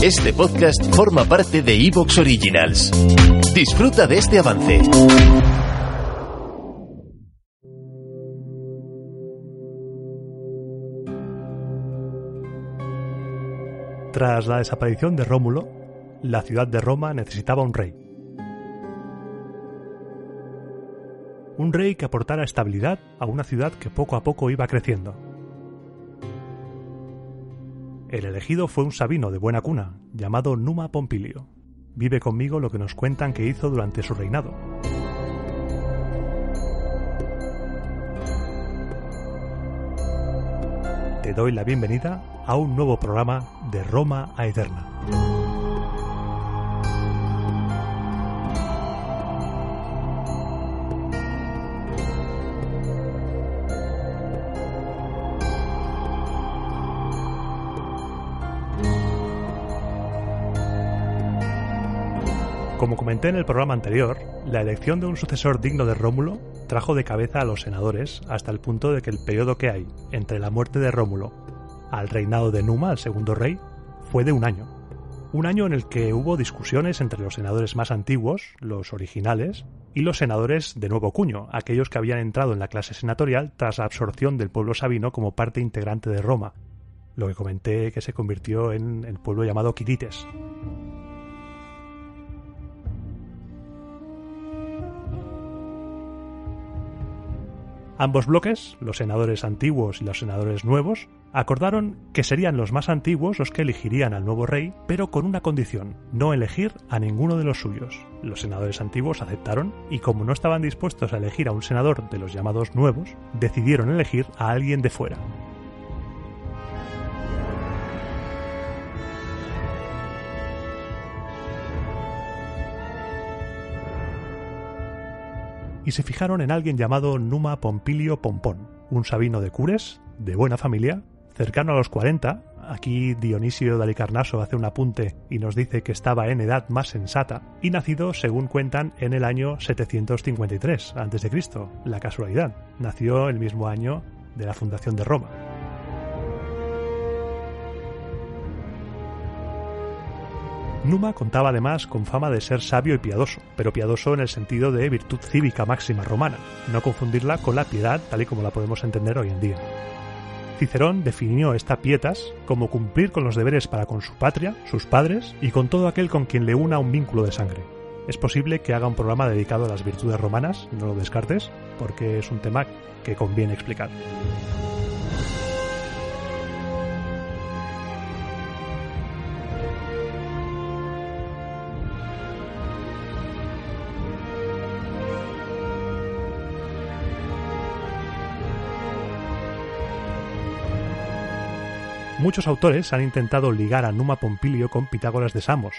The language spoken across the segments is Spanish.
Este podcast forma parte de Evox Originals. Disfruta de este avance. Tras la desaparición de Rómulo, la ciudad de Roma necesitaba un rey. Un rey que aportara estabilidad a una ciudad que poco a poco iba creciendo. El elegido fue un sabino de buena cuna, llamado Numa Pompilio. Vive conmigo lo que nos cuentan que hizo durante su reinado. Te doy la bienvenida a un nuevo programa de Roma a Eterna. Como comenté en el programa anterior, la elección de un sucesor digno de Rómulo trajo de cabeza a los senadores hasta el punto de que el periodo que hay entre la muerte de Rómulo al reinado de Numa, el segundo rey, fue de un año. Un año en el que hubo discusiones entre los senadores más antiguos, los originales, y los senadores de nuevo cuño, aquellos que habían entrado en la clase senatorial tras la absorción del pueblo sabino como parte integrante de Roma, lo que comenté que se convirtió en el pueblo llamado Quirites. Ambos bloques, los senadores antiguos y los senadores nuevos, acordaron que serían los más antiguos los que elegirían al nuevo rey, pero con una condición, no elegir a ninguno de los suyos. Los senadores antiguos aceptaron y como no estaban dispuestos a elegir a un senador de los llamados nuevos, decidieron elegir a alguien de fuera. Y se fijaron en alguien llamado Numa Pompilio Pompón, un sabino de Cures, de buena familia, cercano a los 40. Aquí Dionisio de Alicarnaso hace un apunte y nos dice que estaba en edad más sensata y nacido, según cuentan, en el año 753 a.C. La casualidad, nació el mismo año de la fundación de Roma. Numa contaba además con fama de ser sabio y piadoso, pero piadoso en el sentido de virtud cívica máxima romana, no confundirla con la piedad tal y como la podemos entender hoy en día. Cicerón definió esta pietas como cumplir con los deberes para con su patria, sus padres y con todo aquel con quien le una un vínculo de sangre. Es posible que haga un programa dedicado a las virtudes romanas, no lo descartes, porque es un tema que conviene explicar. Muchos autores han intentado ligar a Numa Pompilio con Pitágoras de Samos.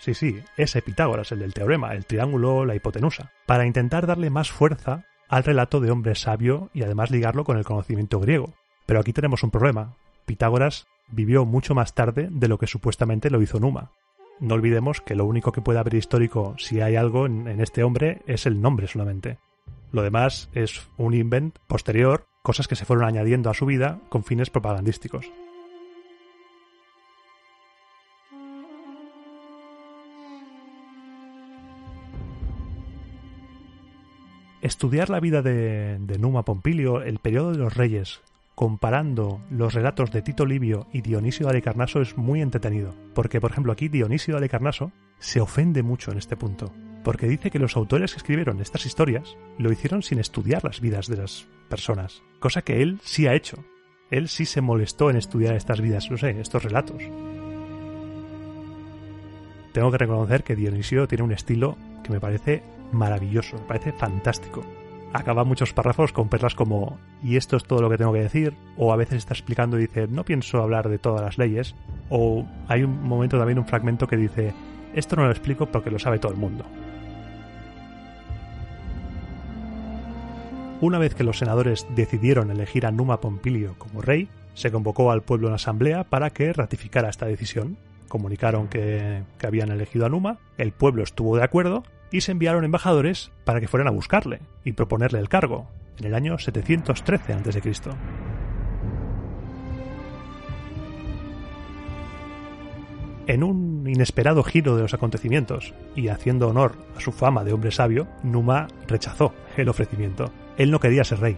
Sí, sí, ese Pitágoras, el del teorema, el triángulo, la hipotenusa, para intentar darle más fuerza al relato de hombre sabio y además ligarlo con el conocimiento griego. Pero aquí tenemos un problema. Pitágoras vivió mucho más tarde de lo que supuestamente lo hizo Numa. No olvidemos que lo único que puede haber histórico, si hay algo en, en este hombre, es el nombre solamente. Lo demás es un invent posterior, cosas que se fueron añadiendo a su vida con fines propagandísticos. Estudiar la vida de, Numa Pompilio, el periodo de los reyes, comparando los relatos de Tito Livio y Dionisio de Alicarnaso es muy entretenido, porque por ejemplo aquí Dionisio de Alicarnaso se ofende mucho en este punto, porque dice que los autores que escribieron estas historias lo hicieron sin estudiar las vidas de las personas, cosa que él sí ha hecho. Él sí se molestó en estudiar estas vidas, no sé, estos relatos. Tengo que reconocer que Dionisio tiene un estilo que me parece maravilloso, me parece fantástico. Acaba muchos párrafos con perlas como y esto es todo lo que tengo que decir, o a veces está explicando y dice no pienso hablar de todas las leyes, O hay un momento también, un fragmento que dice, esto no lo explico porque lo sabe todo el mundo. Una vez que los senadores decidieron elegir a Numa Pompilio como rey, se convocó al pueblo en asamblea para que ratificara esta decisión. Comunicaron que, que, habían elegido a Numa, el pueblo estuvo de acuerdo y se enviaron embajadores para que fueran a buscarle y proponerle el cargo, en el año 713 a.C. En un inesperado giro de los acontecimientos y haciendo honor a su fama de hombre sabio, Numa rechazó el ofrecimiento. Él no quería ser rey.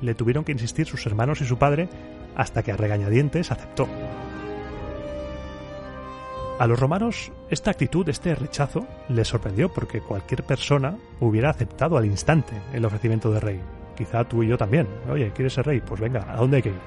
Le tuvieron que insistir sus hermanos y su padre hasta que a regañadientes aceptó. A los romanos esta actitud, este rechazo, les sorprendió porque cualquier persona hubiera aceptado al instante el ofrecimiento de rey. Quizá tú y yo también. Oye, ¿quieres ser rey? Pues venga, ¿a dónde hay que ir?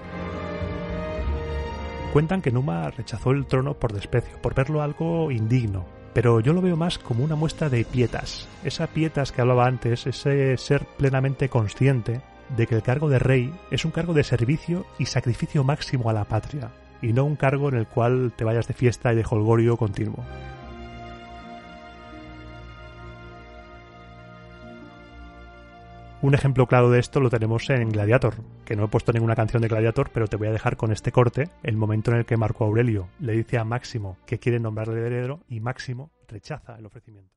Cuentan que Numa rechazó el trono por desprecio, por verlo algo indigno, pero yo lo veo más como una muestra de pietas. Esa pietas que hablaba antes, ese ser plenamente consciente de que el cargo de rey es un cargo de servicio y sacrificio máximo a la patria, y no un cargo en el cual te vayas de fiesta y de holgorio continuo. Un ejemplo claro de esto lo tenemos en Gladiator, que no he puesto ninguna canción de Gladiator, pero te voy a dejar con este corte el momento en el que Marco Aurelio le dice a Máximo que quiere nombrarle heredero y Máximo rechaza el ofrecimiento.